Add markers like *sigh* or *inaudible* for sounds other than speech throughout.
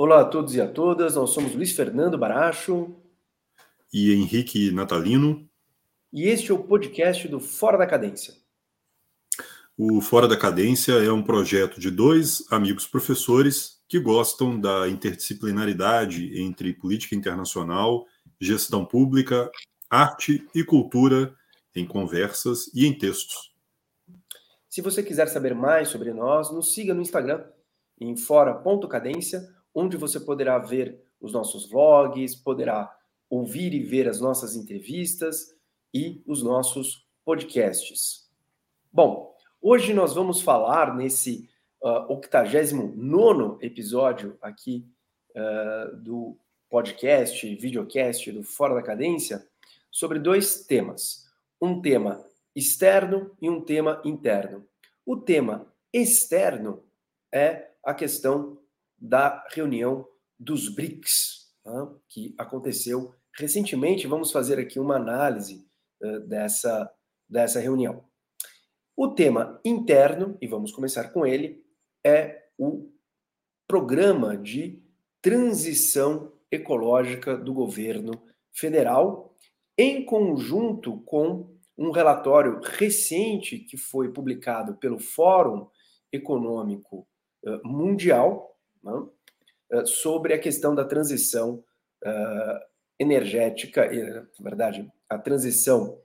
Olá a todos e a todas, nós somos Luiz Fernando Baracho e Henrique Natalino. E este é o podcast do Fora da Cadência. O Fora da Cadência é um projeto de dois amigos professores que gostam da interdisciplinaridade entre política internacional, gestão pública, arte e cultura em conversas e em textos. Se você quiser saber mais sobre nós, nos siga no Instagram, em fora.cadência, onde você poderá ver os nossos vlogs, poderá ouvir e ver as nossas entrevistas e os nossos podcasts. Bom, hoje nós vamos falar nesse uh, 89 episódio aqui uh, do podcast, videocast do Fora da Cadência, sobre dois temas. Um tema externo e um tema interno. O tema externo é a questão da reunião dos BRICS, né, que aconteceu recentemente. Vamos fazer aqui uma análise uh, dessa, dessa reunião. O tema interno, e vamos começar com ele, é o programa de transição ecológica do governo federal, em conjunto com um relatório recente que foi publicado pelo Fórum Econômico Mundial né, sobre a questão da transição energética, na verdade, a transição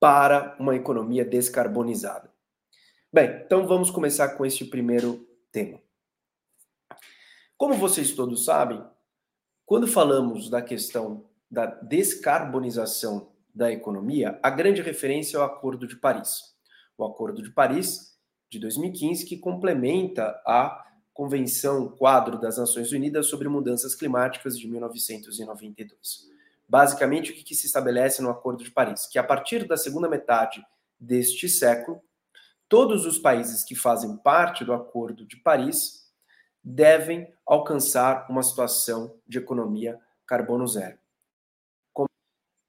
para uma economia descarbonizada. Bem, então vamos começar com este primeiro tema. Como vocês todos sabem, quando falamos da questão da descarbonização da economia, a grande referência é o Acordo de Paris. O Acordo de Paris de 2015 que complementa a Convenção Quadro das Nações Unidas sobre Mudanças Climáticas de 1992. Basicamente, o que, se estabelece no Acordo de Paris? Que a partir da segunda metade deste século, todos os países que fazem parte do Acordo de Paris devem alcançar uma situação de economia carbono zero.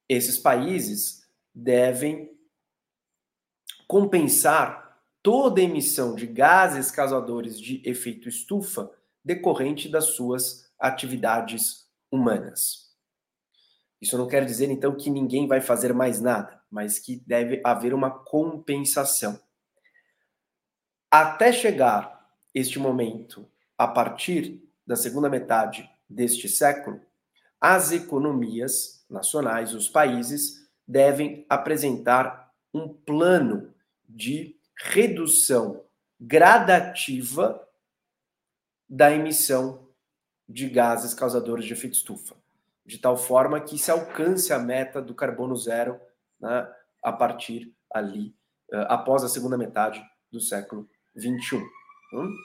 Esses países devem compensar toda emissão de gases causadores de efeito estufa decorrente das suas atividades humanas. Isso não quer dizer então que ninguém vai fazer mais nada, mas que deve haver uma compensação. Até chegar este momento, a partir da segunda metade deste século, as economias nacionais, os países, devem apresentar um plano de redução gradativa da emissão de gases causadores de efeito estufa, de tal forma que se alcance a meta do carbono zero né, a partir ali, uh, após a segunda metade do século 21. Hum?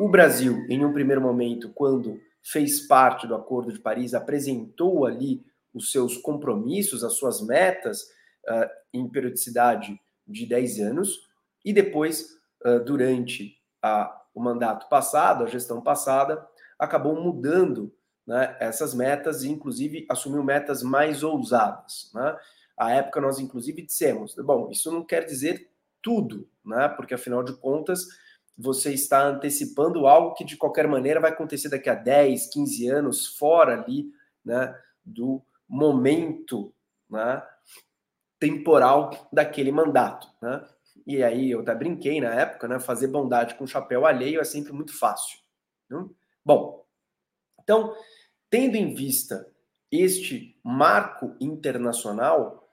O Brasil, em um primeiro momento, quando fez parte do Acordo de Paris, apresentou ali os seus compromissos, as suas metas uh, em periodicidade de 10 anos, e depois, uh, durante a, o mandato passado, a gestão passada, acabou mudando né, essas metas e, inclusive, assumiu metas mais ousadas. Né? À época, nós, inclusive, dissemos: bom, isso não quer dizer tudo, né? porque, afinal de contas, você está antecipando algo que, de qualquer maneira, vai acontecer daqui a 10, 15 anos, fora ali né, do momento né, temporal daquele mandato. Né? E aí eu até brinquei na época, né? Fazer bondade com chapéu alheio é sempre muito fácil. Né? Bom, então, tendo em vista este marco internacional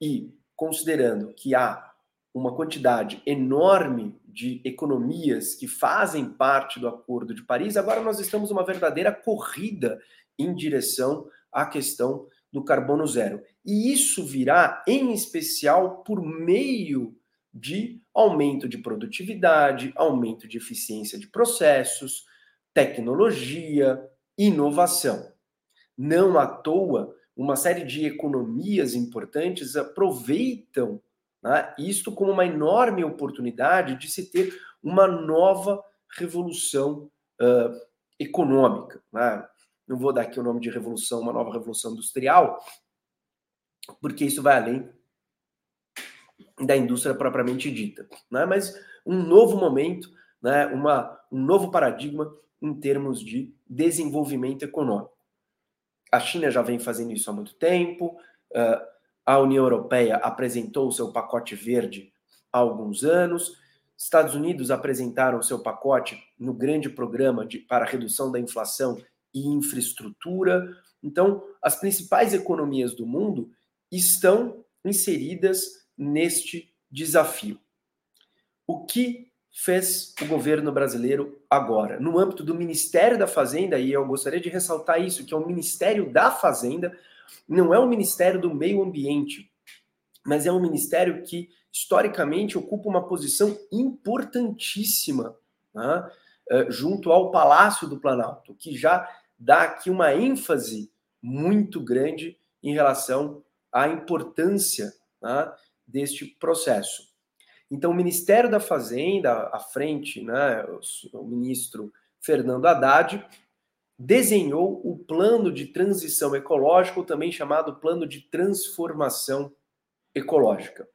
e considerando que há uma quantidade enorme de economias que fazem parte do Acordo de Paris, agora nós estamos numa verdadeira corrida em direção à questão do carbono zero. E isso virá, em especial, por meio de aumento de produtividade, aumento de eficiência de processos, tecnologia, inovação. Não à toa, uma série de economias importantes aproveitam né, isto como uma enorme oportunidade de se ter uma nova revolução uh, econômica. Né? Não vou dar aqui o nome de revolução, uma nova revolução industrial, porque isso vai além da indústria propriamente dita. Né? Mas um novo momento né, uma, um novo paradigma em termos de desenvolvimento econômico. A China já vem fazendo isso há muito tempo, a União Europeia apresentou o seu pacote verde há alguns anos, Estados Unidos apresentaram o seu pacote no grande programa de, para redução da inflação e infraestrutura. Então, as principais economias do mundo estão inseridas neste desafio. O que fez o governo brasileiro agora? No âmbito do Ministério da Fazenda, e eu gostaria de ressaltar isso, que é o Ministério da Fazenda, não é o Ministério do Meio Ambiente, mas é um ministério que historicamente ocupa uma posição importantíssima né, eh, junto ao Palácio do Planalto, que já dá aqui uma ênfase muito grande em relação à importância né, deste processo. Então, o Ministério da Fazenda, à frente, né, o ministro Fernando Haddad, desenhou o plano de transição ecológica, também chamado plano de transformação ecológica.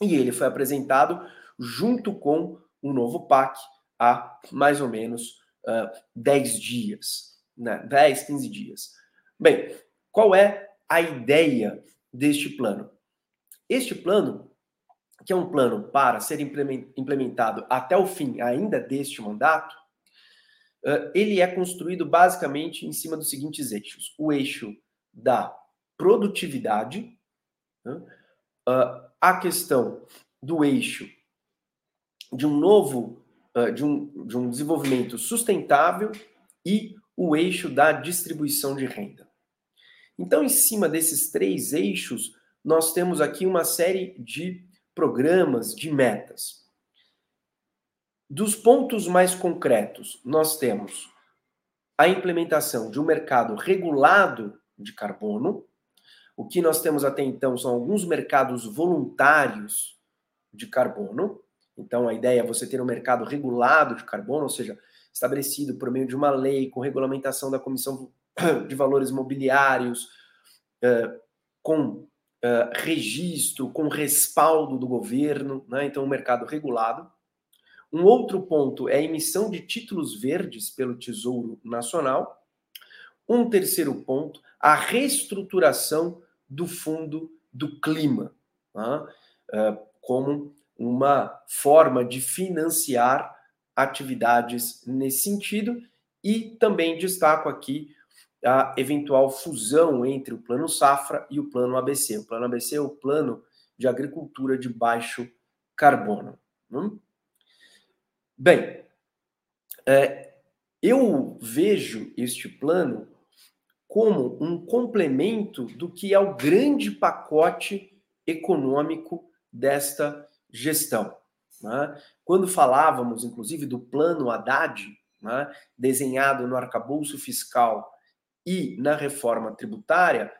E ele foi apresentado junto com o novo PAC há mais ou menos uh, 10 dias, né? 10, 15 dias. Bem, qual é a ideia deste plano? Este plano, que é um plano para ser implementado até o fim ainda deste mandato, uh, ele é construído basicamente em cima dos seguintes eixos: o eixo da produtividade, uh, a questão do eixo de um novo, uh, de, um, de um desenvolvimento sustentável e o eixo da distribuição de renda. Então, em cima desses três eixos, nós temos aqui uma série de programas, de metas. Dos pontos mais concretos, nós temos a implementação de um mercado regulado de carbono, o que nós temos até então são alguns mercados voluntários de carbono. Então, a ideia é você ter um mercado regulado de carbono, ou seja, estabelecido por meio de uma lei, com regulamentação da Comissão de Valores Mobiliários, uh, com uh, registro, com respaldo do governo, né? então, um mercado regulado. Um outro ponto é a emissão de títulos verdes pelo Tesouro Nacional. Um terceiro ponto, a reestruturação do Fundo do Clima, tá? uh, como uma forma de financiar atividades nesse sentido, e também destaco aqui a eventual fusão entre o Plano Safra e o Plano ABC. O Plano ABC é o Plano de Agricultura de Baixo Carbono. Hum? Bem, é, eu vejo este plano como um complemento do que é o grande pacote econômico desta gestão. Né? Quando falávamos, inclusive, do plano Haddad, né, desenhado no arcabouço fiscal e na reforma tributária,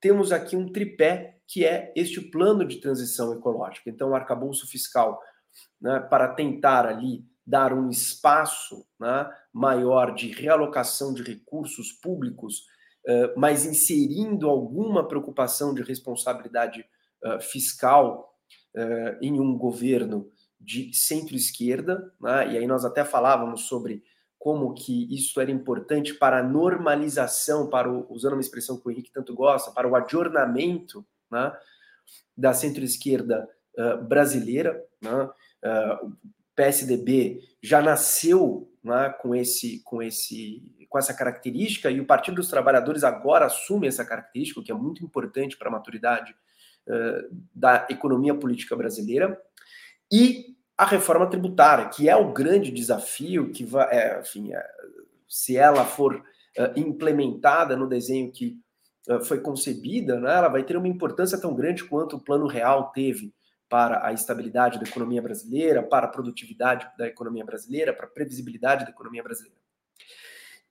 temos aqui um tripé que é este plano de transição ecológica. Então, o arcabouço fiscal, né, para tentar ali dar um espaço né, maior de realocação de recursos públicos mas inserindo alguma preocupação de responsabilidade uh, fiscal uh, em um governo de centro-esquerda, né? e aí nós até falávamos sobre como que isso era importante para a normalização, para o, usando uma expressão que o Henrique tanto gosta, para o adornamento né, da centro-esquerda uh, brasileira. Né? o PSDB já nasceu né, com, esse, com esse com essa característica, e o Partido dos Trabalhadores agora assume essa característica, o que é muito importante para a maturidade uh, da economia política brasileira, e a reforma tributária, que é o grande desafio, que vai, é, enfim, é, se ela for uh, implementada no desenho que uh, foi concebida, né, ela vai ter uma importância tão grande quanto o Plano Real teve para a estabilidade da economia brasileira, para a produtividade da economia brasileira, para a previsibilidade da economia brasileira.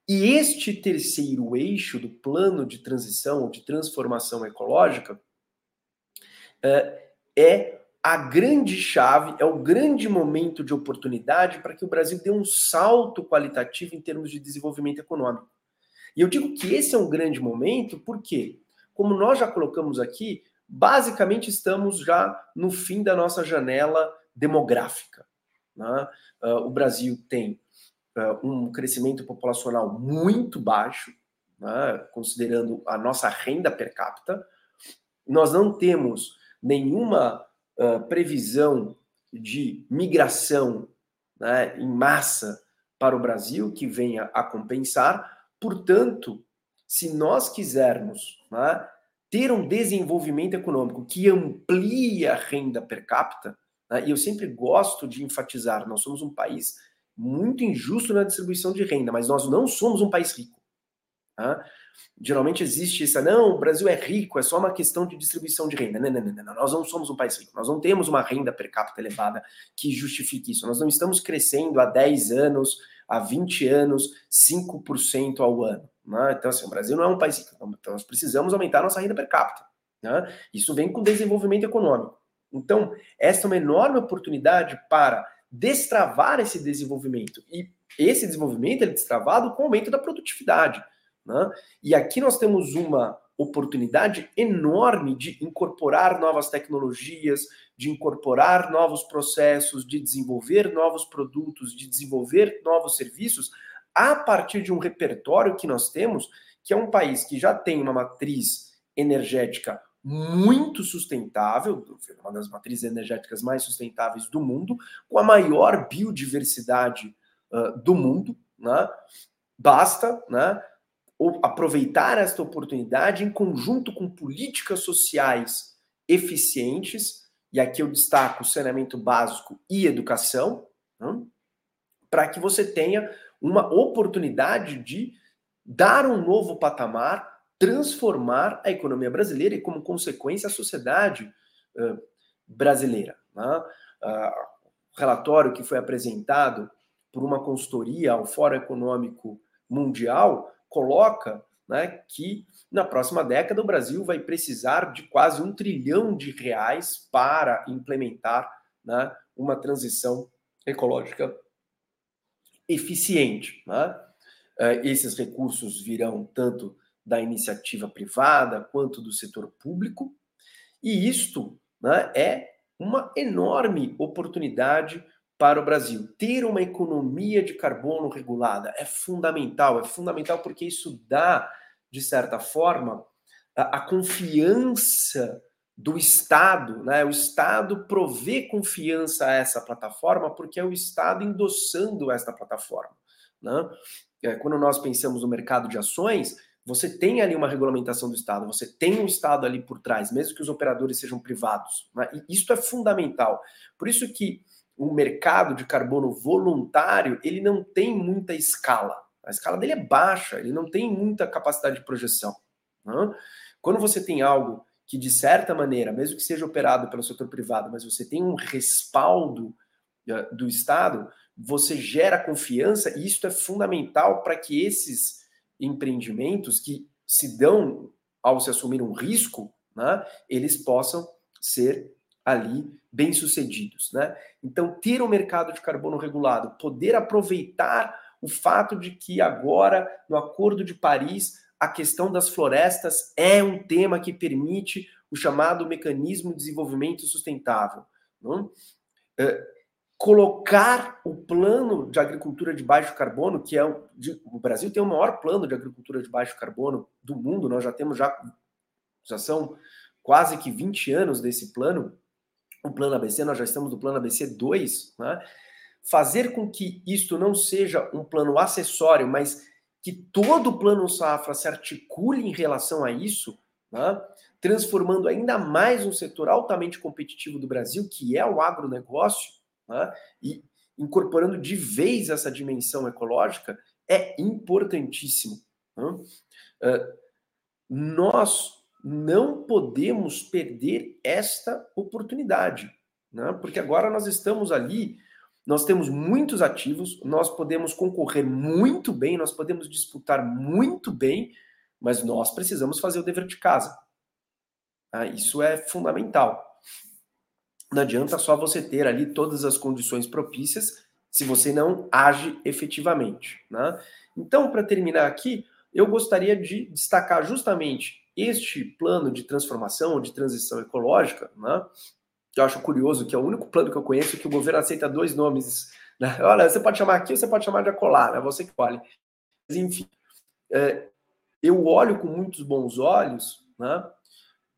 E este terceiro eixo do plano de transição ou de transformação ecológica é, é a grande chave, é o grande momento de oportunidade para que o Brasil dê um salto qualitativo em termos de desenvolvimento econômico. E eu digo que esse é um grande momento porque, como nós já colocamos aqui, basicamente estamos já no fim da nossa janela demográfica. Né? Uh, o Brasil tem uh, um crescimento populacional muito baixo, né? considerando a nossa renda per capita. Nós não temos nenhuma uh, previsão de migração né, em massa para o Brasil que venha a compensar. Portanto, se nós quisermos né, ter um desenvolvimento econômico que amplie a renda per capita, né, e eu sempre gosto de enfatizar, nós somos um país muito injusto na distribuição de renda, mas nós não somos um país rico. Né? Geralmente existe essa, não, o Brasil é rico, é só uma questão de distribuição de renda. Não, não, não, não, nós não somos um país rico, nós não temos uma renda per capita elevada que justifique isso. Nós não estamos crescendo há 10 anos, há 20 anos, 5% ao ano. Né? Então, assim, o Brasil não é um país rico, então nós precisamos aumentar nossa renda per capita. Né? Isso vem com desenvolvimento econômico. Então, essa é uma enorme oportunidade para destravar esse desenvolvimento. E esse desenvolvimento é destravado com o aumento da produtividade. Né? E aqui nós temos uma oportunidade enorme de incorporar novas tecnologias, de incorporar novos processos, de desenvolver novos produtos, de desenvolver novos serviços a partir de um repertório que nós temos, que é um país que já tem uma matriz energética muito sustentável, uma das matrizes energéticas mais sustentáveis do mundo, com a maior biodiversidade uh, do mundo, né? Basta, né? Aproveitar esta oportunidade em conjunto com políticas sociais eficientes, e aqui eu destaco saneamento básico e educação, né? para que você tenha uma oportunidade de dar um novo patamar, transformar a economia brasileira e, como consequência, a sociedade uh, brasileira. Né? Uh, relatório que foi apresentado por uma consultoria ao Fórum Econômico Mundial coloca né, que na próxima década o Brasil vai precisar de quase um trilhão de reais para implementar né, uma transição ecológica eficiente. Né? Eh, esses recursos virão tanto da iniciativa privada quanto do setor público, e isto né, é uma enorme oportunidade para o Brasil. Ter uma economia de carbono regulada é fundamental, é fundamental porque isso dá, de certa forma, a, a confiança do Estado, né? O Estado provê confiança a essa plataforma porque é o Estado endossando esta plataforma, né? É, quando nós pensamos no mercado de ações, você tem ali uma regulamentação do Estado, você tem um Estado ali por trás, mesmo que os operadores sejam privados. Né? E isso é fundamental. Por isso que o mercado de carbono voluntário, ele não tem muita escala. A escala dele é baixa, ele não tem muita capacidade de projeção. Né? Quando você tem algo que, de certa maneira, mesmo que seja operado pelo setor privado, mas você tem um respaldo uh, do Estado, você gera confiança e isso é fundamental para que esses empreendimentos que se dão ao se assumir um risco, né, eles possam ser ali bem-sucedidos, né? Então, ter um mercado de carbono regulado, poder aproveitar o fato de que agora, no Acordo de Paris, a questão das florestas é um tema que permite o chamado mecanismo de desenvolvimento sustentável. Não? É, colocar o plano de agricultura de baixo carbono, que é o, de, o Brasil tem o maior plano de agricultura de baixo carbono do mundo, nós já temos já, já são quase que 20 anos desse plano, o plano ABC, nós já estamos no plano ABC 2, né? fazer com que isto não seja um plano acessório, mas que todo o plano safra se articule em relação a isso, né? transformando ainda mais um setor altamente competitivo do Brasil, que é o agronegócio, né? e incorporando de vez essa dimensão ecológica, é importantíssimo. Né? Uh, nós não podemos perder esta oportunidade, né? porque agora nós estamos ali, nós temos muitos ativos, nós podemos concorrer muito bem, nós podemos disputar muito bem, mas nós precisamos fazer o dever de casa. Tá? Isso é fundamental. Não adianta só você ter ali todas as condições propícias se você não age efetivamente. Né? Então, para terminar aqui, eu gostaria de destacar justamente este plano de transformação, de transição ecológica, né, que eu acho curioso, que é o único plano que eu conheço que o governo aceita dois nomes. Né? *laughs* Olha, você pode chamar aqui ou você pode chamar de acolá, é né? você que olha. Mas, enfim, é, eu olho com muitos bons olhos, né?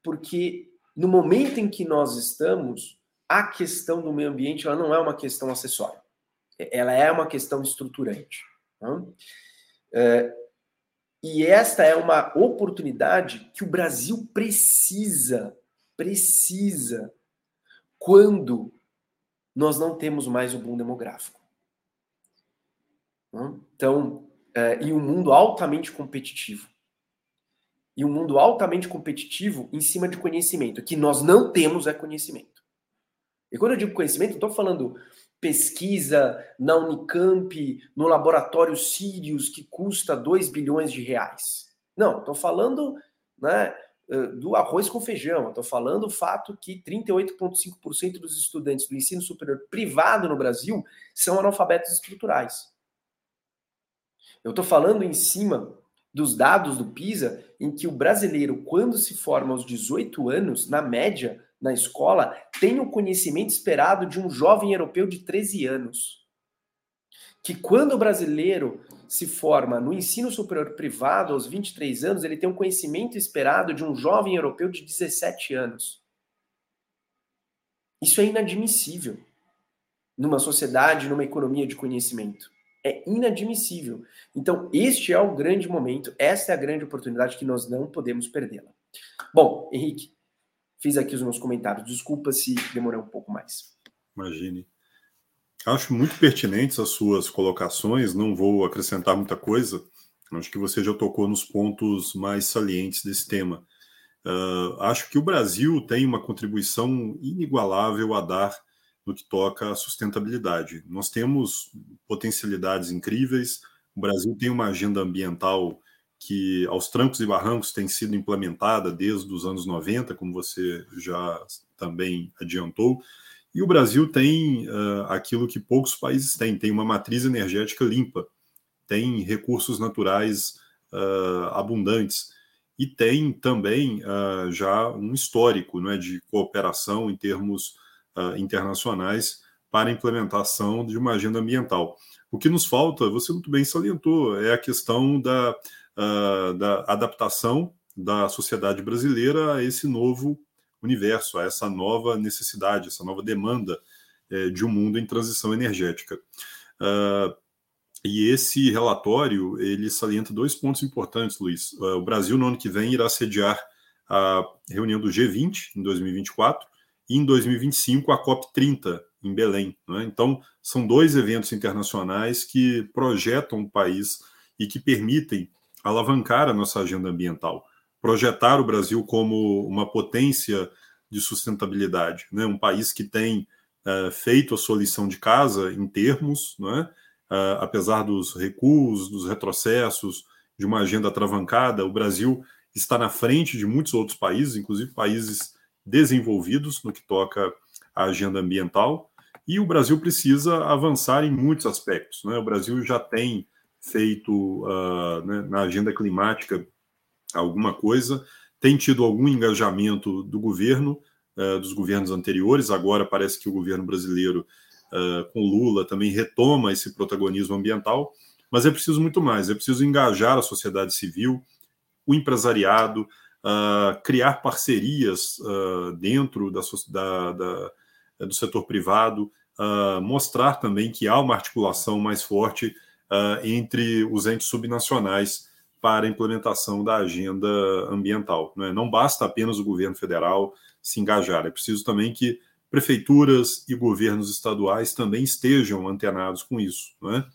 porque no momento em que nós estamos, a questão do meio ambiente ela não é uma questão acessória, ela é uma questão estruturante. Né? É, e esta é uma oportunidade que o Brasil precisa, precisa quando nós não temos mais o boom demográfico. Então, é, e um mundo altamente competitivo. E um mundo altamente competitivo em cima de conhecimento. que nós não temos é conhecimento. E quando eu digo conhecimento, estou falando pesquisa na Unicamp, no laboratório Sirius, que custa 2 bilhões de reais. Não, estou falando né, do arroz com feijão. Estou falando o fato que 38,5% dos estudantes do ensino superior privado no Brasil são analfabetos estruturais. Eu estou falando em cima dos dados do PISA, em que o brasileiro, quando se forma aos 18 anos, na média, na escola, tem o conhecimento esperado de um jovem europeu de 13 anos. Que quando o brasileiro se forma no ensino superior privado aos 23 anos, ele tem um conhecimento esperado de um jovem europeu de 17 anos. Isso é inadmissível numa sociedade, numa economia de conhecimento. É inadmissível. Então, este é o grande momento, esta é a grande oportunidade que nós não podemos perdê-la. Bom, Henrique, fiz aqui os meus comentários. Desculpa se demorei um pouco mais. Imagine. Acho muito pertinentes as suas colocações, não vou acrescentar muita coisa. Acho que você já tocou nos pontos mais salientes desse tema. Uh, acho que o Brasil tem uma contribuição inigualável a dar no que toca à sustentabilidade. Nós temos potencialidades incríveis. O Brasil tem uma agenda ambiental que, aos trancos e barrancos, tem sido implementada desde os anos 90, como você já também adiantou. E o Brasil tem uh, aquilo que poucos países têm: tem uma matriz energética limpa, tem recursos naturais uh, abundantes e tem também uh, já um histórico é, de cooperação em termos internacionais para a implementação de uma agenda ambiental. O que nos falta, você muito bem salientou, é a questão da, da adaptação da sociedade brasileira a esse novo universo, a essa nova necessidade, essa nova demanda é, de um mundo em transição energética. Uh, e esse relatório ele salienta dois pontos importantes, Luiz. Uh, o Brasil no ano que vem irá sediar a reunião do G20 em 2024 e em 2025 a COP 30 em Belém. Né? Então são dois eventos internacionais que projetam o país e que permitem alavancar a nossa agenda ambiental projetar o Brasil como uma potência de sustentabilidade, né? um país que tem uh, feito a sua lição de casa em termos, não é? uh, apesar dos recuos, dos retrocessos, de uma agenda atravancada, o Brasil está na frente de muitos outros países, inclusive países desenvolvidos no que toca à agenda ambiental, e o Brasil precisa avançar em muitos aspectos. Né? O Brasil já tem feito uh, né, na agenda climática alguma coisa, tem tido algum engajamento do governo, uh, dos governos anteriores, agora parece que o governo brasileiro, uh, com Lula, também retoma esse protagonismo ambiental, mas é preciso muito mais, é preciso engajar a sociedade civil, o empresariado, uh, criar parcerias dentro da, da, da, do setor privado, mostrar também que há uma articulação mais forte entre os entes subnacionais para a implementação da agenda ambiental. Não, é? não basta apenas o governo federal se engajar, é preciso também que prefeituras e governos estaduais também estejam antenados com isso, não é?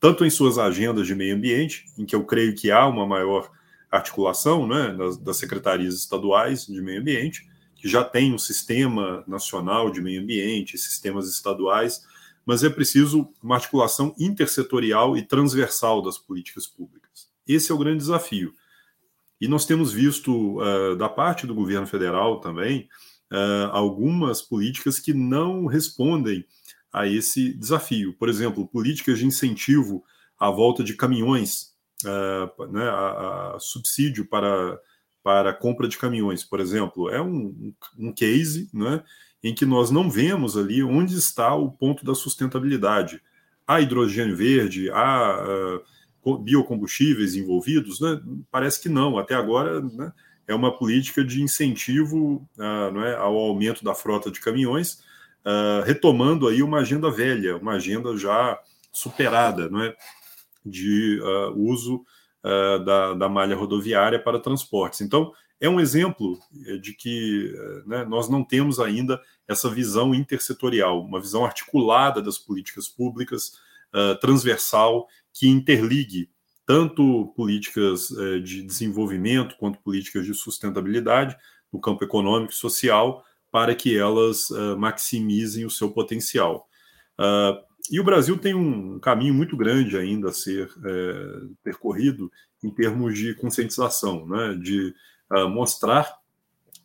tanto em suas agendas de meio ambiente, em que eu creio que há uma maior articulação né, das, das secretarias estaduais de meio ambiente, que já tem um sistema nacional de meio ambiente, sistemas estaduais, mas é preciso uma articulação intersetorial e transversal das políticas públicas. Esse é o grande desafio. E nós temos visto, uh, da parte do governo federal também, uh, algumas políticas que não respondem a esse desafio. Por exemplo, políticas de incentivo à volta de caminhões, uh, né, a, a subsídio para, para compra de caminhões, por exemplo, é um, um case né, em que nós não vemos ali onde está o ponto da sustentabilidade. Há hidrogênio verde, há uh, biocombustíveis envolvidos? Né? Parece que não. Até agora né, é uma política de incentivo uh, não é, ao aumento da frota de caminhões, uh, retomando aí uma agenda velha, uma agenda já superada, não é, de uso da, da malha rodoviária para transportes. Então, é um exemplo eh, de que eh, né, nós não temos ainda essa visão intersetorial, uma visão articulada das políticas públicas, uh, transversal, que interligue tanto políticas uh, de desenvolvimento quanto políticas de sustentabilidade no campo econômico e social, para que elas uh, maximizem o seu potencial. e o Brasil tem um caminho muito grande ainda a ser percorrido em termos de conscientização, né, de uh, mostrar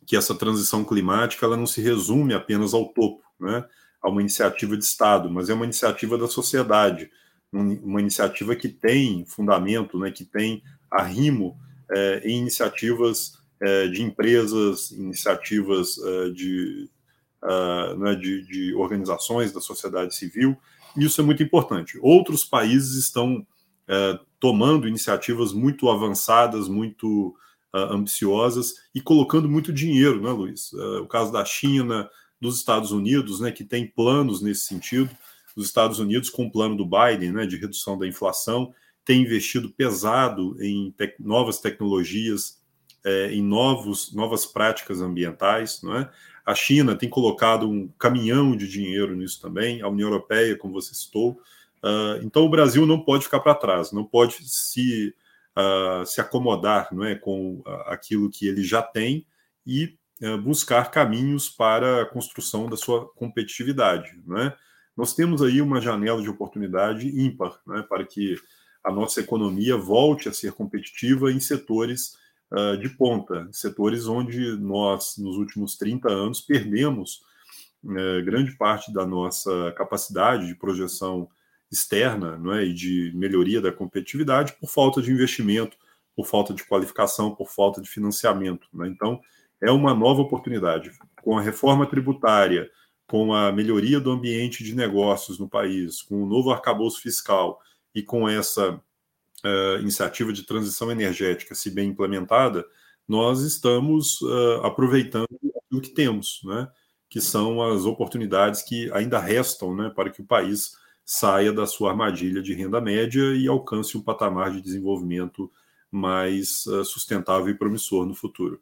que essa transição climática ela não se resume apenas ao topo, né, a uma iniciativa de Estado, mas é uma iniciativa da sociedade, uma iniciativa que tem fundamento, né, que tem arrimo é, em iniciativas é, de empresas, iniciativas é, de, uh, né, de, de, organizações da sociedade civil, e isso é muito importante. Outros países estão tomando iniciativas muito avançadas, muito ambiciosas e colocando muito dinheiro, né, Luiz? Uh, o caso da China, dos Estados Unidos, né, que tem planos nesse sentido. Os Estados Unidos, com o plano do Biden, né, de redução da inflação, tem investido pesado em novas tecnologias, é, em novos, novas práticas ambientais. Não é? A China tem colocado um caminhão de dinheiro nisso também, a União Europeia, como você citou. Uh, então, o Brasil não pode ficar para trás, não pode se uh, se acomodar não é, com aquilo que ele já tem e uh, buscar caminhos para a construção da sua competitividade. Não é? Nós temos aí uma janela de oportunidade ímpar é, para que a nossa economia volte a ser competitiva em setores uh, de ponta, setores onde nós, nos últimos 30 anos, perdemos uh, grande parte da nossa capacidade de projeção externa não é, e de melhoria da competitividade por falta de investimento, por falta de qualificação, por falta de financiamento. Né? Então, é uma nova oportunidade. Com a reforma tributária, com a melhoria do ambiente de negócios no país, com o novo arcabouço fiscal e com essa uh, iniciativa de transição energética, se bem implementada, nós estamos uh, aproveitando o que temos, né? que são as oportunidades que ainda restam né, para que o país saia da sua armadilha de renda média e alcance um patamar de desenvolvimento mais uh, sustentável e promissor no futuro.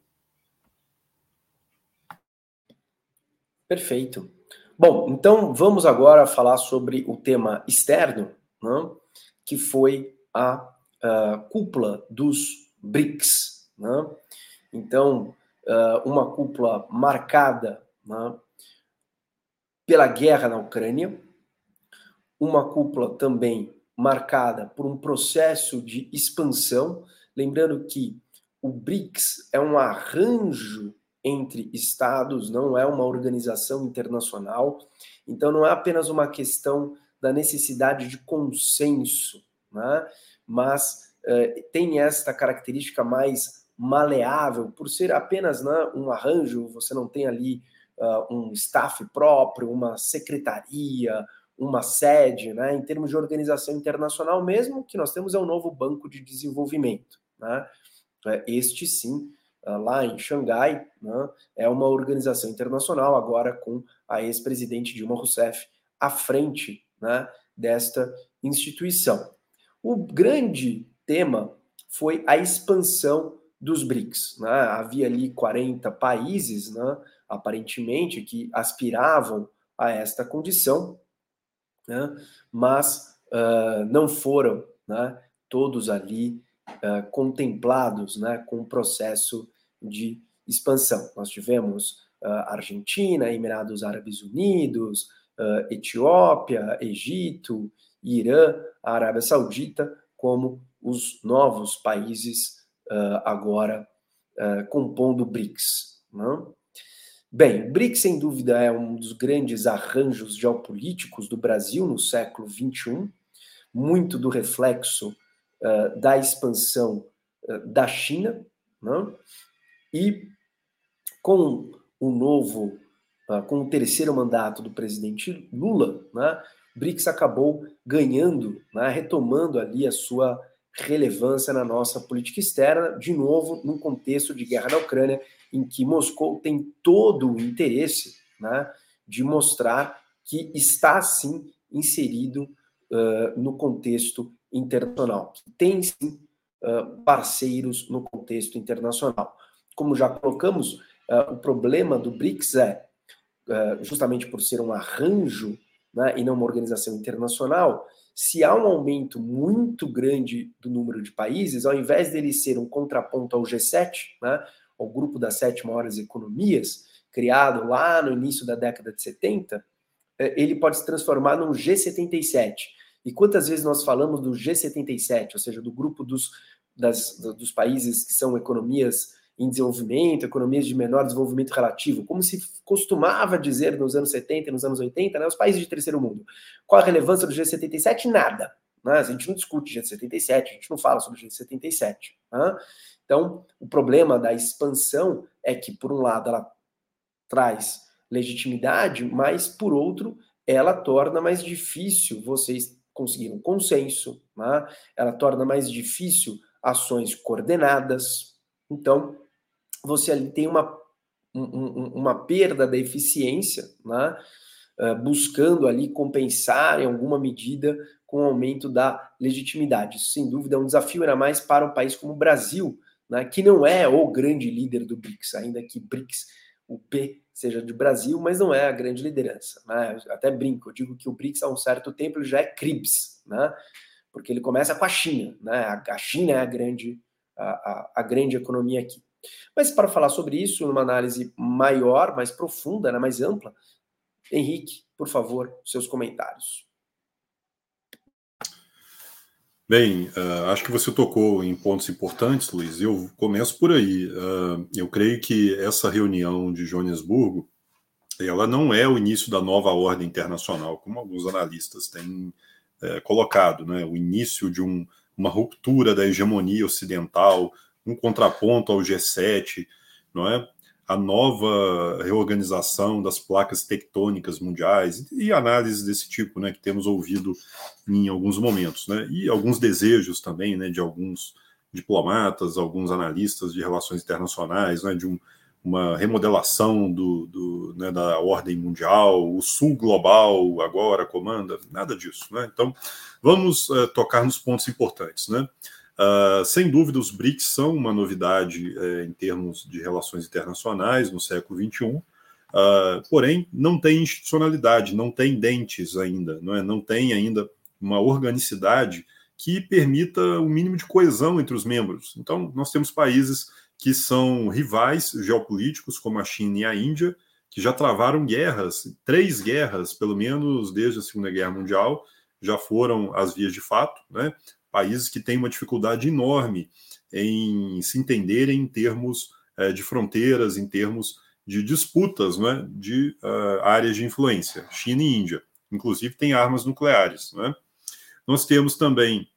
Perfeito. Bom, então vamos agora falar sobre o tema externo, né, que foi a, a cúpula dos BRICS. Né? Então, uh, uma cúpula marcada né, pela guerra na Ucrânia, uma cúpula também marcada por um processo de expansão. Lembrando que o BRICS é um arranjo entre estados, não é uma organização internacional. Então, não é apenas uma questão da necessidade de consenso, né? mas eh, tem esta característica mais maleável, por ser apenas né, um arranjo, você não tem ali uh, um staff próprio, uma secretaria, uma sede, né, em termos de organização internacional, mesmo que nós temos é o novo Banco de Desenvolvimento. Né? É, este sim, ah, lá em Xangai, né, é uma organização internacional, agora com a ex-presidente Dilma Rousseff à frente né, desta instituição. O grande tema foi a expansão dos BRICS. Né? Havia ali 40 países, né, aparentemente, que aspiravam a esta condição, né? mas uh, não foram né, todos ali uh, contemplados né, com o processo de expansão. Nós tivemos uh, Argentina, Emirados Árabes Unidos, Etiópia, Egito, Irã, Arábia Saudita, como os novos países agora compondo BRICS. Não? Bem, o BRICS, sem dúvida, é um dos grandes arranjos geopolíticos do Brasil no século XXI, muito do reflexo uh, da expansão uh, da China, né? e com o novo uh, com o terceiro mandato do presidente Lula, né, o BRICS acabou ganhando, né, retomando ali a sua relevância na nossa política externa, de novo, num contexto de guerra na Ucrânia, em que Moscou tem todo o interesse né, de mostrar que está, sim, inserido uh, no contexto internacional, que tem, sim, uh, parceiros no contexto internacional. Como já colocamos, uh, o problema do BRICS é, justamente por ser um arranjo né, e não uma organização internacional, se há um aumento muito grande do número de países, ao invés dele ser um contraponto ao G7, né, ao grupo das sete maiores economias, criado lá no início da década de 70, eh, ele pode se transformar num G77. E quantas vezes nós falamos do G77, ou seja, do grupo dos, das, dos países que são economias em desenvolvimento, economias de menor desenvolvimento relativo, como se costumava dizer nos anos 70 e nos anos 80, né, os países de terceiro mundo. Qual a relevância do G77? Nada. Né? A gente não discute G77, a gente não fala sobre G77. Né? Então, o problema da expansão é que, por um lado, ela traz legitimidade, mas, por outro, ela torna mais difícil vocês conseguirem um consenso, né? ela torna mais difícil ações coordenadas. Então, você ali tem uma, um, uma perda da eficiência, né? Uh, buscando ali compensar em alguma medida com o aumento da legitimidade. Isso, sem dúvida, é um desafio, ainda mais para um país como o Brasil, né? que não é o grande líder do BRICS, ainda que BRICS, o P, seja de Brasil, mas não é a grande liderança. Né? Até brinco, eu digo que o BRICS, há um certo tempo, ele já é CRIBS, né? porque ele começa com a China. Né? A China é a grande, a, a, a grande economia aqui. Mas para falar sobre isso, numa análise maior, mais profunda, né, mais ampla, Henrique, por favor, seus comentários. Bem, uh, acho que você tocou em pontos importantes, Luiz. Eu começo por aí. Uh, eu creio que essa reunião de Joanesburgo, ela não é o início da nova ordem internacional, como alguns analistas têm uh, colocado, né? O início de um, uma ruptura da hegemonia ocidental, um contraponto ao G7, não é? A nova reorganização das placas tectônicas mundiais e análises desse tipo, né, que temos ouvido em alguns momentos, né? E alguns desejos também, né, de alguns diplomatas, alguns analistas de relações internacionais, né, de um, uma remodelação do, do né, da ordem mundial, o sul global agora comanda, nada disso. Né? Então, vamos uh, tocar nos pontos importantes. Né? Uh, sem dúvida, os BRICS são uma novidade uh, em termos de relações internacionais no século XXI, uh, ah, porém, não tem institucionalidade, não tem dentes ainda, não, é? não tem ainda uma organicidade que permita o um mínimo de coesão entre os membros. Então, nós temos países que são rivais geopolíticos, como a China e a Índia, que já travaram guerras, três guerras, pelo menos desde a Segunda Guerra Mundial, já foram as vias de fato, né? Países que têm uma dificuldade enorme em se entenderem em termos é, de fronteiras, em termos de disputas né, de uh, áreas de influência, China e Índia. Inclusive, tem armas nucleares. Né? Nós temos também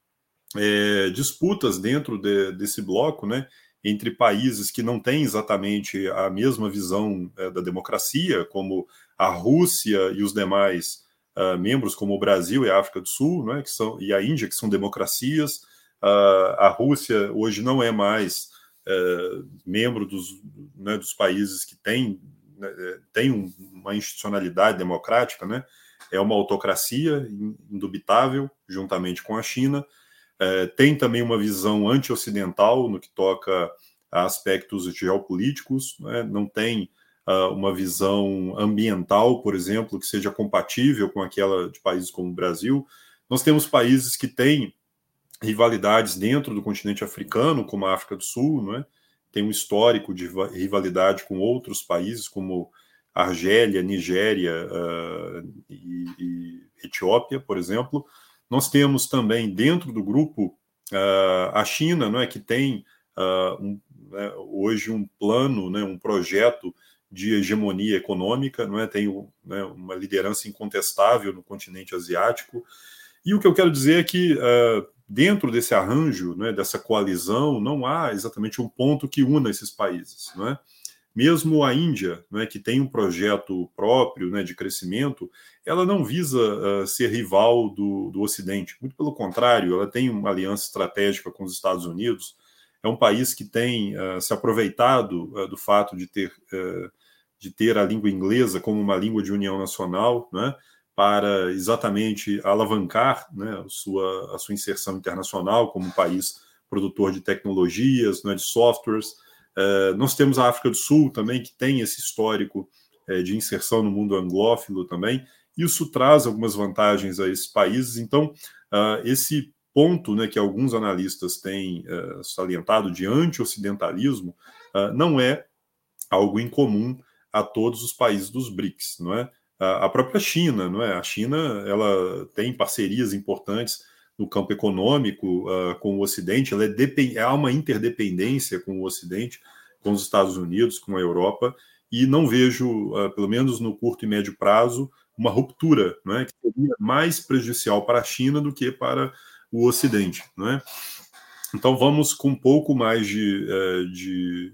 é, disputas dentro de, desse bloco né, entre países que não têm exatamente a mesma visão da democracia, como a Rússia e os demais uh, membros como o Brasil e a África do Sul, né, que são, e a Índia, que são democracias. Uh, a Rússia hoje não é mais uh, membro dos, né, dos países que têm né, tem uma institucionalidade democrática, né? é uma autocracia indubitável, juntamente com a China. É, tem também uma visão anti-ocidental no que toca a aspectos geopolíticos, né? não tem uh, uma visão ambiental, por exemplo, que seja compatível com aquela de países como o Brasil. Nós temos países que têm rivalidades dentro do continente africano, como a África do Sul, não é? tem um histórico de rivalidade com outros países, como Argélia, Nigéria uh, e, e, Etiópia, por exemplo. Nós temos também dentro do grupo uh, a China, não é, que tem uh, um, né, hoje um plano, né, um projeto de hegemonia econômica, não é? tem né, uma liderança incontestável no continente asiático. E o que eu quero dizer é que, uh, dentro desse arranjo, né, dessa coalizão, não há exatamente um ponto que una esses países. Não é? Mesmo a Índia, né, que tem um projeto próprio né, de crescimento, ela não visa uh, ser rival do, do Ocidente. Muito pelo contrário, ela tem uma aliança estratégica com os Estados Unidos. É um país que tem uh, se aproveitado uh, do fato de ter, de ter a língua inglesa como uma língua de união nacional, né, para exatamente alavancar né, a, sua, a sua inserção internacional como um país produtor de tecnologias, né, de softwares. Eh, nós temos a África do Sul também, que tem esse histórico eh, de inserção no mundo anglófilo também. Isso traz algumas vantagens a esses países. Então, uh, esse ponto né, que alguns analistas têm uh, salientado de anti-ocidentalismo uh, não é algo incomum a todos os países dos BRICS, não é? A própria China, não é? A China ela tem parcerias importantes no campo econômico uh, com o Ocidente, ela é há uma interdependência com o Ocidente, com os Estados Unidos, com a Europa, e não vejo, uh, pelo menos no curto e médio prazo, uma ruptura, não é? que seria mais prejudicial para a China do que para o Ocidente. Não é? Então vamos com um pouco mais de, uh, de,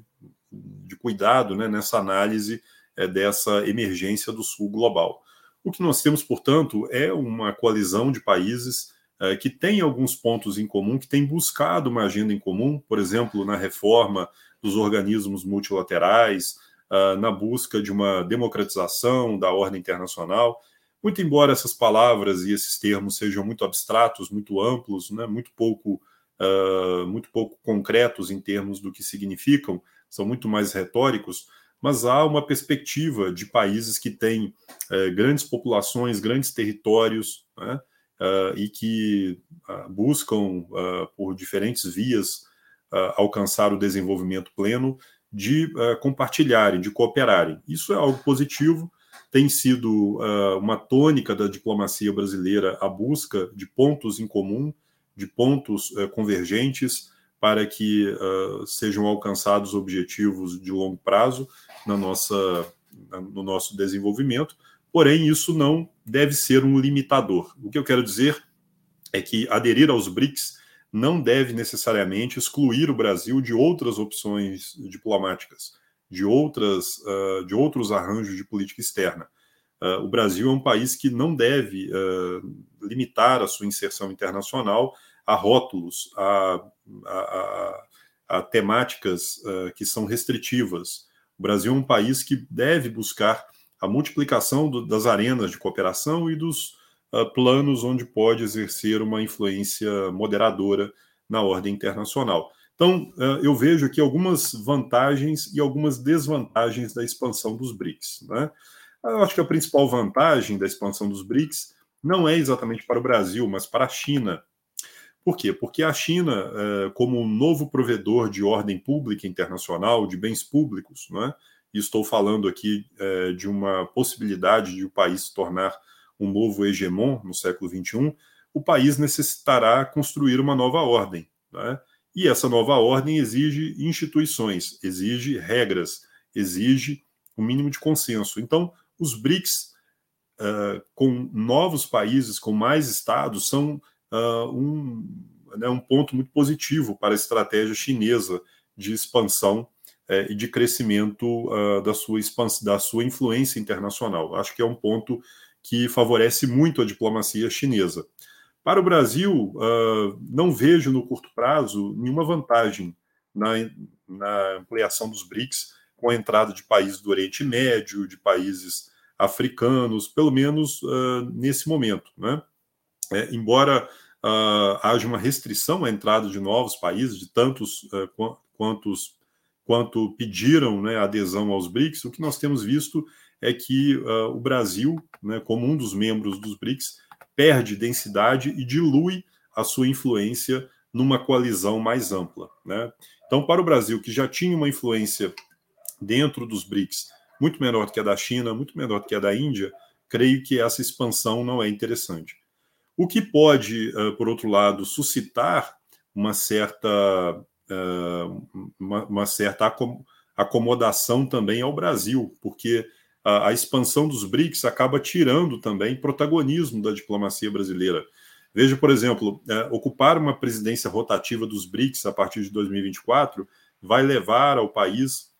de cuidado né, nessa análise eh, dessa emergência do Sul global. O que nós temos, portanto, é uma coalizão de países é, que tem alguns pontos em comum, que tem buscado uma agenda em comum, por exemplo, na reforma dos organismos multilaterais, uh, na busca de uma democratização da ordem internacional. Muito embora essas palavras e esses termos sejam muito abstratos, muito amplos, né, muito pouco uh, muito pouco concretos em termos do que significam, são muito mais retóricos, mas há uma perspectiva de países que têm uh, grandes populações, grandes territórios, né, uh, e que uh, buscam, uh, por diferentes vias, alcançar o desenvolvimento pleno, de compartilharem, de cooperarem. Isso é algo positivo, tem sido uma tônica da diplomacia brasileira a busca de pontos em comum, de pontos convergentes, para que sejam alcançados objetivos de longo prazo na nossa, no nosso desenvolvimento porém isso não deve ser um limitador. O que eu quero dizer é que aderir aos BRICS não deve necessariamente excluir o Brasil de outras opções diplomáticas, de outras, uh, de outros arranjos de política externa. Uh, o Brasil é um país que não deve uh, limitar a sua inserção internacional a rótulos, a, a, a, a temáticas que são restritivas. O Brasil é um país que deve buscar a multiplicação do, das arenas de cooperação e dos uh, planos onde pode exercer uma influência moderadora na ordem internacional. Então, uh, eu vejo aqui algumas vantagens e algumas desvantagens da expansão dos BRICS. Né? Eu acho que a principal vantagem da expansão dos BRICS não é exatamente para o Brasil, mas para a China. Por quê? Porque a China, uh, como um novo provedor de ordem pública internacional, de bens públicos, né, e estou falando aqui é, de uma possibilidade de o país se tornar um novo hegemon no século XXI, o país necessitará construir uma nova ordem. Né? E essa nova ordem exige instituições, exige regras, exige o um mínimo de consenso. Então, os BRICS, uh, com novos países, com mais estados, são uh, um, né, um ponto muito positivo para a estratégia chinesa de expansão é, e de crescimento uh, da, sua expansão, da sua influência internacional. Acho que é um ponto que favorece muito a diplomacia chinesa. Para o Brasil, uh, não vejo no curto prazo nenhuma vantagem na, na ampliação dos BRICS com a entrada de países do Oriente Médio, de países africanos, pelo menos uh, nesse momento. Né? É, embora uh, haja uma restrição à entrada de novos países, de tantos uh, quantos quanto pediram né, adesão aos BRICS, o que nós temos visto é que uh, o Brasil, né, como um dos membros dos BRICS, perde densidade e dilui a sua influência numa coalizão mais ampla. Né? Então, para o Brasil, que já tinha uma influência dentro dos BRICS muito menor do que a da China, muito menor do que a da Índia, creio que essa expansão não é interessante. O que pode, uh, por outro lado, suscitar uma certa uma, uma, certa acomodação também ao Brasil, porque a, a, expansão dos BRICS acaba tirando também protagonismo da diplomacia brasileira. Veja, por exemplo, é, ocupar uma presidência rotativa dos BRICS a partir de 2024 vai levar ao país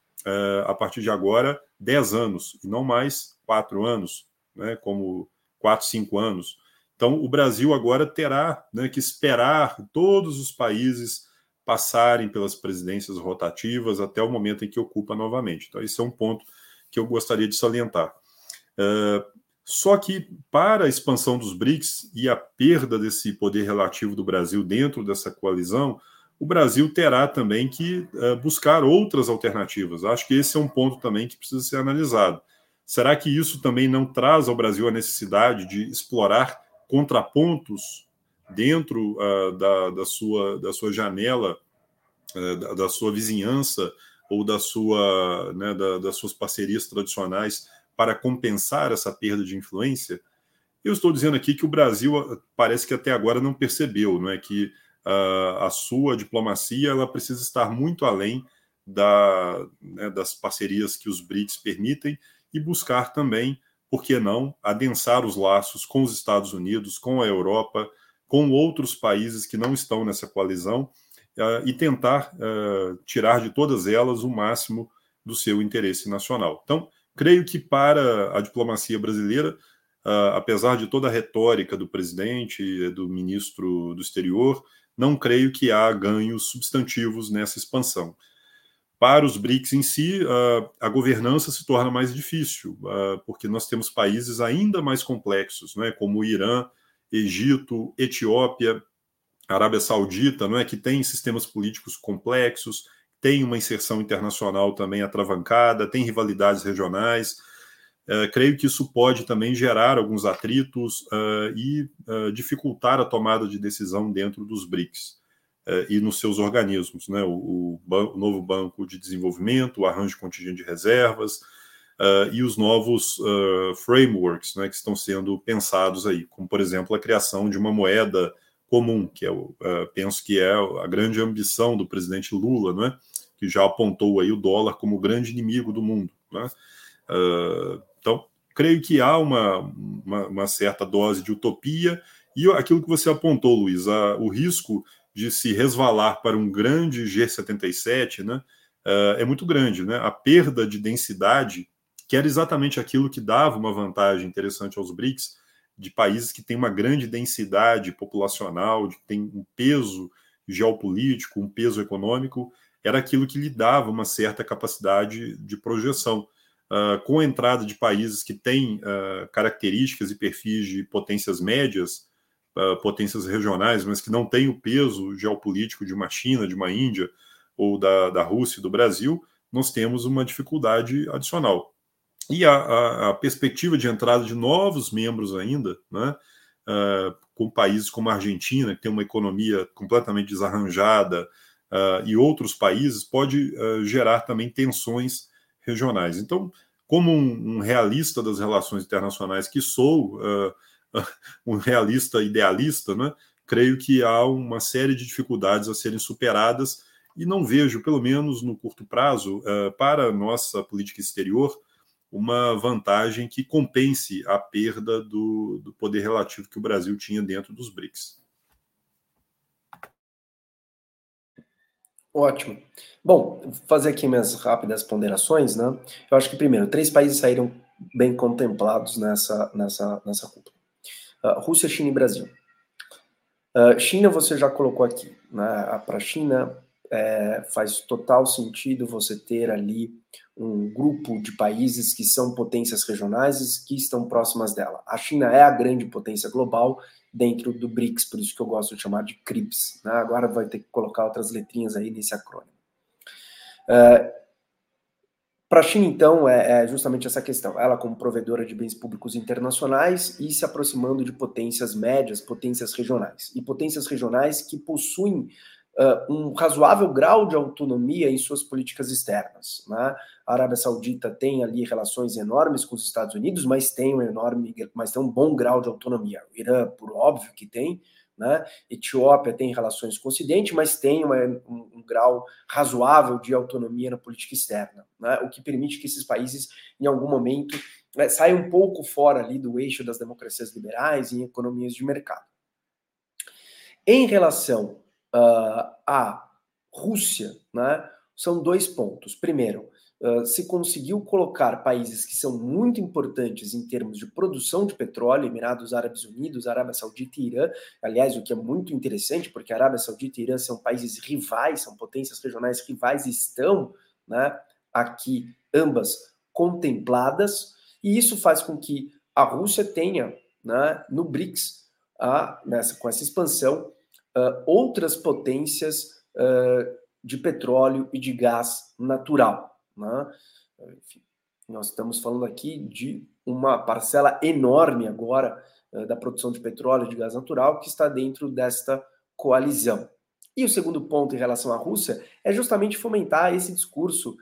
a partir de agora, 10 anos, e não mais 4 anos, né, como 4, 5 anos. Então, o Brasil agora terá né, que esperar todos os países passarem pelas presidências rotativas até o momento em que ocupa novamente. Então, esse é um ponto que eu gostaria de salientar. Uh, só que, para a expansão dos BRICS e a perda desse poder relativo do Brasil dentro dessa coalizão, o Brasil terá também que uh, buscar outras alternativas. Acho que esse é um ponto também que precisa ser analisado. Será que isso também não traz ao Brasil a necessidade de explorar contrapontos dentro uh, da, da, sua, da sua janela, uh, da, da, sua vizinhança ou da sua, né, da, das suas parcerias tradicionais para compensar essa perda de influência? Eu estou dizendo aqui que o Brasil ah, parece que até agora não percebeu, não é que uh, a sua diplomacia ela precisa estar muito além da, né, das parcerias que os BRICS permitem e buscar também por que não, adensar os laços com os Estados Unidos, com a Europa, com outros países que não estão nessa coalizão uh, e tentar uh, tirar de todas elas o máximo do seu interesse nacional. Então, creio que para a diplomacia brasileira, uh, apesar de toda a retórica do presidente e do ministro do exterior, não creio que há ganhos substantivos nessa expansão para os BRICS em si, a governança se torna mais difícil, porque nós temos países ainda mais complexos, né, como o Irã, Egito, Etiópia, Arábia Saudita, não é, que tem sistemas políticos complexos, tem uma inserção internacional também atravancada, tem rivalidades regionais. Uh, creio que isso pode também gerar alguns atritos uh, e dificultar a tomada de decisão dentro dos BRICS. Eh, e nos seus organismos, né? O, o, novo banco de desenvolvimento, o arranjo contingente de reservas uh, e os novos uh, frameworks né, que estão sendo pensados aí, como por exemplo a criação de uma moeda comum, que é uh, penso que é a grande ambição do presidente Lula, né? Que já apontou aí o dólar como o grande inimigo do mundo, né? então creio que há uma, uma, uma, certa dose de utopia e aquilo que você apontou, Luiz, a, o risco de se resvalar para um grande G77 né, uh, é muito grande. Né? A perda de densidade, que era exatamente aquilo que dava uma vantagem interessante aos BRICS, de países que têm uma grande densidade populacional, que têm um peso geopolítico, um peso econômico, era aquilo que lhe dava uma certa capacidade de projeção. Uh, com a entrada de países que têm uh, características e perfis de potências médias, uh, potências regionais, mas que não têm o peso geopolítico de uma China, de uma Índia ou da, da Rússia do Brasil, nós temos uma dificuldade adicional. E a, a, a perspectiva de entrada de novos membros ainda, né, uh, com países como a Argentina, que tem uma economia completamente desarranjada, uh, e outros países, pode uh, gerar também tensões regionais. Então, como um, um, realista das relações internacionais que sou, *laughs* um realista idealista, né? creio que há uma série de dificuldades a serem superadas e não vejo, pelo menos no curto prazo, eh, para a nossa política exterior, uma vantagem que compense a perda do, do poder relativo que o Brasil tinha dentro dos BRICS. Ótimo. Bom, vou fazer aqui minhas rápidas ponderações, né? Eu acho que primeiro, três países saíram bem contemplados nessa nessa nessa cúpula. Uh, Rússia, China e Brasil. Uh, China você já colocou aqui. Né? Para a China é, faz total sentido você ter ali um grupo de países que são potências regionais e que estão próximas dela. A China é a grande potência global dentro do BRICS, por isso que eu gosto de chamar de CRIPS. Né? Agora vai ter que colocar outras letrinhas aí nesse acrônimo. Uh, para a China, então, é, é, justamente essa questão. Ela, como provedora de bens públicos internacionais e se aproximando de potências médias, potências regionais. E potências regionais que possuem uh, um razoável grau de autonomia em suas políticas externas. Né? A Arábia Saudita tem ali relações enormes com os Estados Unidos, mas tem um enorme, mas tem um bom grau de autonomia. O Irã, por óbvio que tem, né? Etiópia tem relações com o Ocidente, mas tem uma, um, um, grau razoável de autonomia na política externa, né? o que permite que esses países, em algum momento, né, saiam um pouco fora ali do eixo das democracias liberais em economias de mercado. Em relação uh, à Rússia, né, são dois pontos. Primeiro, uh, se conseguiu colocar países que são muito importantes em termos de produção de petróleo, Emirados Árabes Unidos, Arábia Saudita e Irã, aliás, o que é muito interessante, porque Arábia Saudita e Irã são países rivais, são potências regionais rivais, estão né, aqui ambas contempladas, e isso faz com que a Rússia tenha né, no BRICS, a, nessa, com essa expansão, uh, outras potências uh, de petróleo e de gás natural. Né? Enfim, nós estamos falando aqui de uma parcela enorme agora uh, da produção de petróleo e de gás natural que está dentro desta coalizão. E o segundo ponto em relação à Rússia é justamente fomentar esse discurso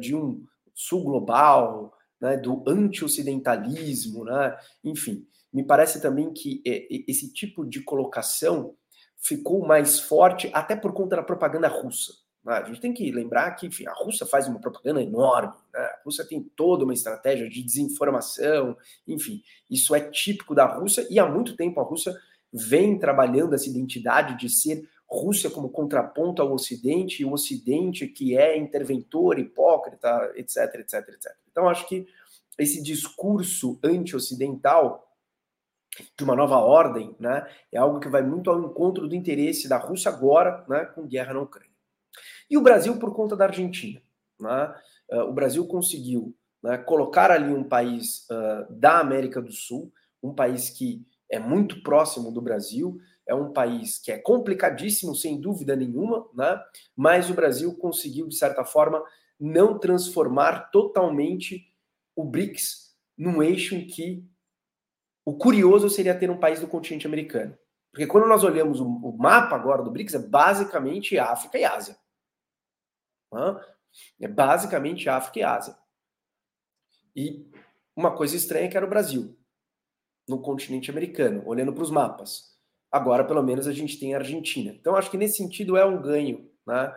de um sul global, né, do anti-ocidentalismo, né? enfim. Me parece também que esse tipo de colocação ficou mais forte até por conta da propaganda russa. Né? A gente tem que lembrar que enfim, a Rússia faz uma propaganda enorme, né? a Rússia tem toda uma estratégia de desinformação, enfim, isso é típico da Rússia e há muito tempo a Rússia vem trabalhando essa identidade de ser Rússia como contraponto ao Ocidente, e o Ocidente que é interventor, hipócrita, etc, etc, etc. Então, acho que esse discurso anti-ocidental de uma nova ordem, né, é algo que vai muito ao encontro do interesse da Rússia agora, né, com guerra na Ucrânia. E o Brasil por conta da Argentina, né, uh, o Brasil conseguiu né, colocar ali um país uh, da América do Sul, um país que é muito próximo do Brasil, é um país que é complicadíssimo, sem dúvida nenhuma, né? mas o Brasil conseguiu, de certa forma, não transformar totalmente o BRICS num eixo em que o curioso seria ter um país do continente americano. Porque quando nós olhamos o, o mapa agora do BRICS, é basicamente África e Ásia. É basicamente África e Ásia. E uma coisa estranha é que era o Brasil, no continente americano, olhando para os mapas. Agora, pelo menos, a gente tem a Argentina. Então, acho que nesse sentido é um ganho né,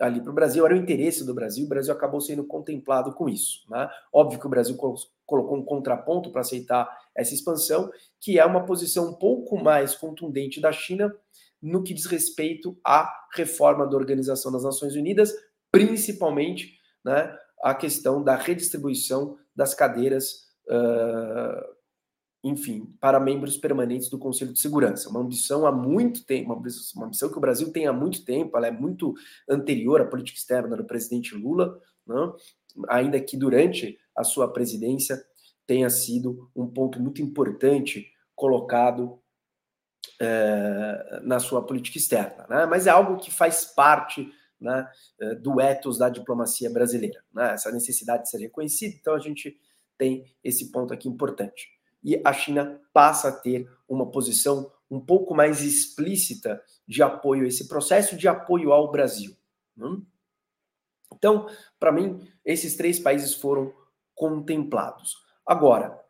ali para o Brasil. Era o interesse do Brasil, o Brasil acabou sendo contemplado com isso. Né? Óbvio que o Brasil colocou um contraponto para aceitar essa expansão, que é uma posição um pouco mais contundente da China no que diz respeito à reforma da Organização das Nações Unidas, principalmente né, a questão da redistribuição das cadeiras uh, enfim, para membros permanentes do Conselho de Segurança. Uma ambição há muito tempo, uma ambição que o Brasil tem há muito tempo, ela é muito anterior à política externa do presidente Lula, né? ainda que durante a sua presidência tenha sido um ponto muito importante colocado é, na sua política externa. Né? Mas é algo que faz parte né, eh, do ethos da diplomacia brasileira, né? essa necessidade de ser reconhecido, então a gente tem esse ponto aqui importante e a China passa a ter uma posição um pouco mais explícita de apoio a esse processo, de apoio ao Brasil. Né? Então, para mim, esses três países foram contemplados. Agora,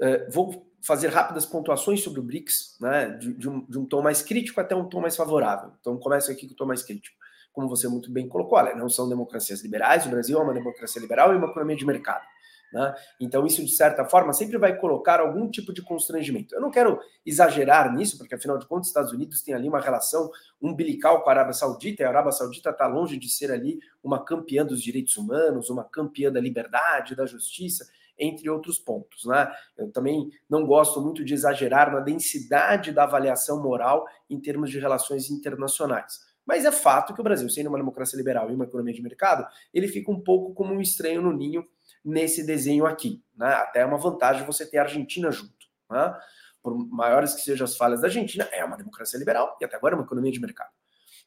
eh, vou fazer rápidas pontuações sobre o BRICS, né, de, de, um, de, um, tom mais crítico até um tom mais favorável. Então, começo aqui com o tom mais crítico. Como você muito bem colocou, olha, não são democracias liberais, o Brasil é uma democracia liberal e uma economia de mercado. Né? Então, isso, de certa forma, sempre vai colocar algum tipo de constrangimento. Eu não quero exagerar nisso, porque, afinal de contas, os Estados Unidos têm ali uma relação umbilical com a Arábia Saudita, e a Arábia Saudita está longe de ser ali uma campeã dos direitos humanos, uma campeã da liberdade, da justiça, entre outros pontos. Né? Eu também não gosto muito de exagerar na densidade da avaliação moral em termos de relações internacionais. Mas é fato que o Brasil, sendo uma democracia liberal e uma economia de mercado, ele fica um pouco como um estranho no ninho nesse desenho aqui. Né? Até é uma vantagem você ter a Argentina junto. Né? Por maiores que sejam as falhas da Argentina, é uma democracia liberal e até agora é uma economia de mercado.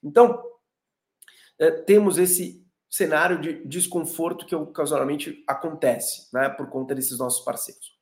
Então, é, temos esse cenário de desconforto que ocasionalmente acontece né, por conta desses nossos parceiros.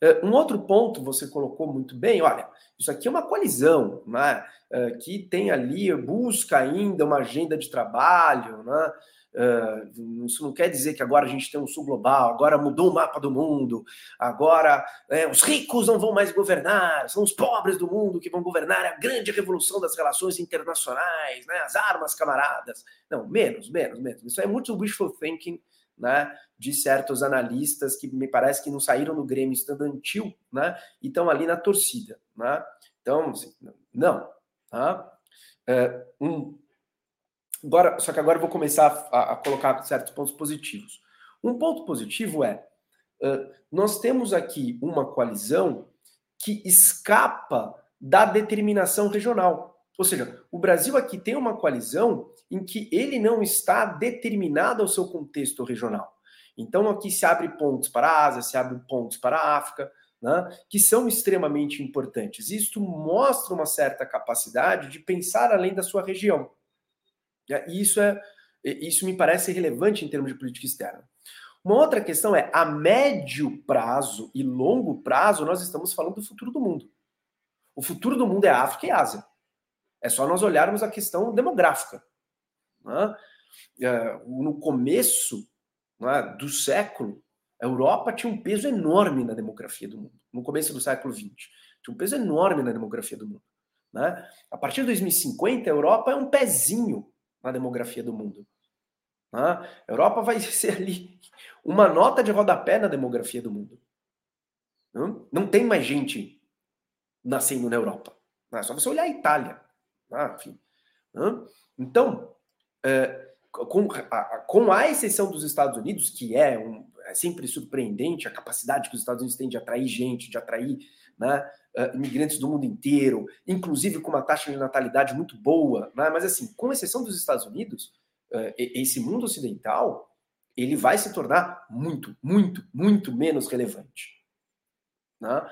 É, um outro ponto você colocou muito bem, olha, isso aqui é uma coalizão, né, é, que tem ali, busca ainda uma agenda de trabalho, né, Uh, isso não quer dizer que agora a gente tem um sul global, agora mudou o mapa do mundo, agora é, os ricos não vão mais governar, são os pobres do mundo que vão governar, é a grande revolução das relações internacionais, né, as armas camaradas. Não, menos, menos, menos. Isso é muito wishful thinking né, de certos analistas que me parece que não saíram no Grêmio estudantil né, e estão ali na torcida. Né? Então, assim, não. Tá? Uh, um Agora, só que agora eu vou começar a, a colocar certos pontos positivos. Um ponto positivo é uh, nós temos aqui uma coalizão que escapa da determinação regional. Ou seja, o Brasil aqui tem uma coalizão em que ele não está determinado ao seu contexto regional. Então aqui se abre pontos para a Ásia, se abre pontos para a África, né, que são extremamente importantes. Isto mostra uma certa capacidade de pensar além da sua região. E isso, é, isso me parece relevante em termos de política externa. Uma outra questão é, a médio prazo e longo prazo, nós estamos falando do futuro do mundo. O futuro do mundo é África e Ásia. É só nós olharmos a questão demográfica. Né? É, no começo né, do século, a Europa tinha um peso enorme na demografia do mundo. No começo do século XX. Tinha um peso enorme na demografia do mundo. Né? A partir de 2050, a Europa é um pezinho na demografia do mundo. Né? A Europa vai *laughs* ser ali uma nota de rodapé na demografia do mundo. Não, não tem mais gente nascendo na Europa. É só você olhar a Itália. Né? Enfim. Então, é, com, a, com a exceção dos Estados Unidos, que é, um, é sempre surpreendente a capacidade que os Estados Unidos têm de atrair gente, de atrair né, uh, imigrantes do mundo inteiro, inclusive com uma taxa de natalidade muito boa, né? mas assim, com exceção dos Estados Unidos, uh, esse mundo ocidental ele vai se tornar muito, muito, muito menos relevante né?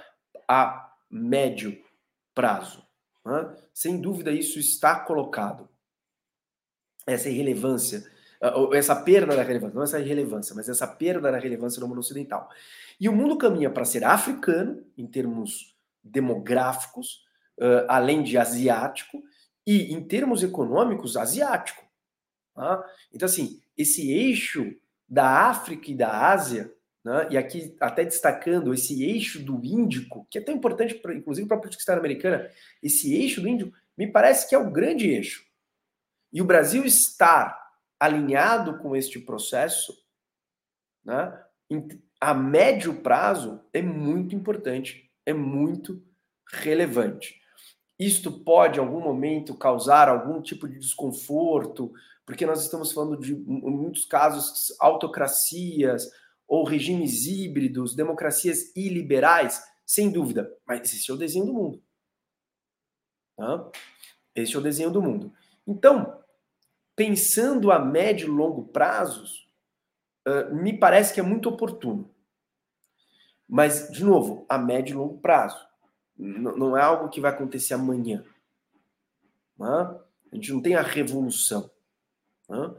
a médio prazo. Né? Sem dúvida, isso está colocado. Essa irrelevância, uh, essa perda da relevância, não essa irrelevância, mas essa perda da relevância no mundo ocidental. E o mundo caminha para ser africano, em termos demográficos, uh, além de asiático, e em termos econômicos, asiático. Tá? Então, assim, esse eixo da África e da Ásia, né, e aqui até destacando esse eixo do Índico, que é tão importante, pra, inclusive para a política externa americana, esse eixo do Índico me parece que é o grande eixo. E o Brasil estar alinhado com este processo, né, a médio prazo, é muito importante é muito relevante. Isto pode, em algum momento, causar algum tipo de desconforto, porque nós estamos falando de, em muitos casos, autocracias ou regimes híbridos, democracias iliberais, sem dúvida. Mas esse é o desenho do mundo. Tá? Esse é o desenho do mundo. Então, pensando a médio e longo prazos, uh, me parece que é muito oportuno. Mas, de novo, a médio e longo prazo. não é algo que vai acontecer amanhã. Né? A gente não tem a revolução. Né?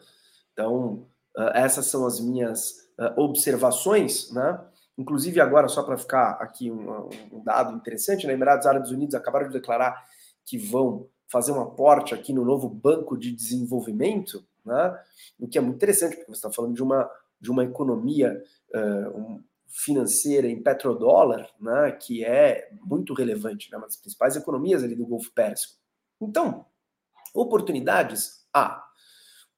Então, uh, essas são as minhas uh, observações. Né? Inclusive, agora, só para ficar aqui um, um, dado interessante, né? Emirados Árabes Unidos acabaram de declarar que vão fazer um aporte aqui no novo Banco de Desenvolvimento, né? o que é muito interessante, porque você está falando de uma, de uma economia, uh, um, financeira em petrodólar, né, que é muito relevante, né, uma das principais economias ali do Golfo Pérsico. Então, oportunidades há,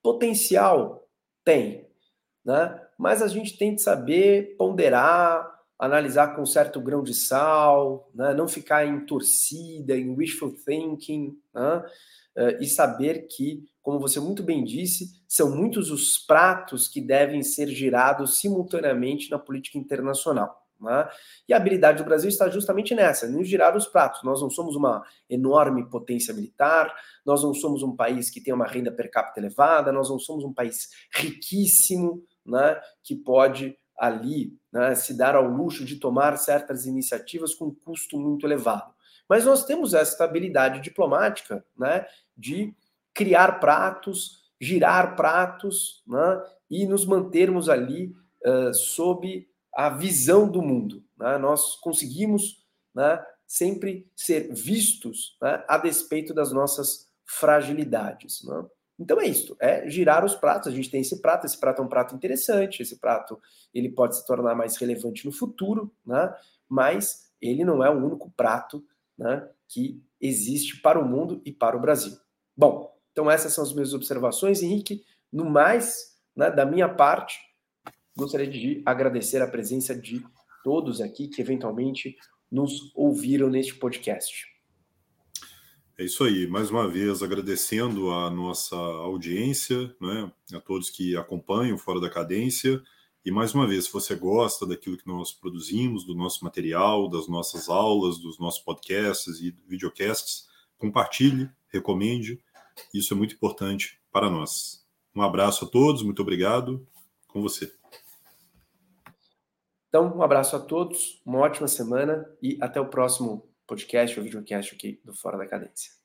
potencial tem, né, mas a gente tem que saber ponderar, analisar com certo grão de sal, né, não ficar em torcida, em wishful thinking, né, uh, e saber que, como você muito bem disse, são muitos os pratos que devem ser girados simultaneamente na política internacional. Né? E a habilidade do Brasil está justamente nessa, em girar os pratos. Nós não somos uma enorme potência militar, nós não somos um país que tem uma renda per capita elevada, nós não somos um país riquíssimo, né, que pode ali né, se dar ao luxo de tomar certas iniciativas com custo muito elevado. Mas nós temos essa habilidade diplomática né, de criar pratos, girar pratos né, e nos mantermos ali uh, sob a visão do mundo. Né? Nós conseguimos né, sempre ser vistos né, a despeito das nossas fragilidades. Né? Então é isso, é girar os pratos. A gente tem esse prato, esse prato é um prato interessante, esse prato ele pode se tornar mais relevante no futuro, né? mas ele não é o único prato né, que existe para o mundo e para o Brasil. Bom, então essas são as minhas observações, Henrique. No mais, né, da minha parte, gostaria de agradecer a presença de todos aqui que eventualmente nos ouviram neste podcast. É isso aí. Mais uma vez, agradecendo a nossa audiência, né, a todos que acompanham Fora da Cadência. E mais uma vez, se você gosta daquilo que nós produzimos, do nosso material, das nossas aulas, dos nossos podcasts e videocasts, compartilhe, recomende. Isso é muito importante para nós. Um abraço a todos, muito obrigado. Com você. Então, um abraço a todos, uma ótima semana e até o próximo podcast ou videocast aqui do Fora da Cadência.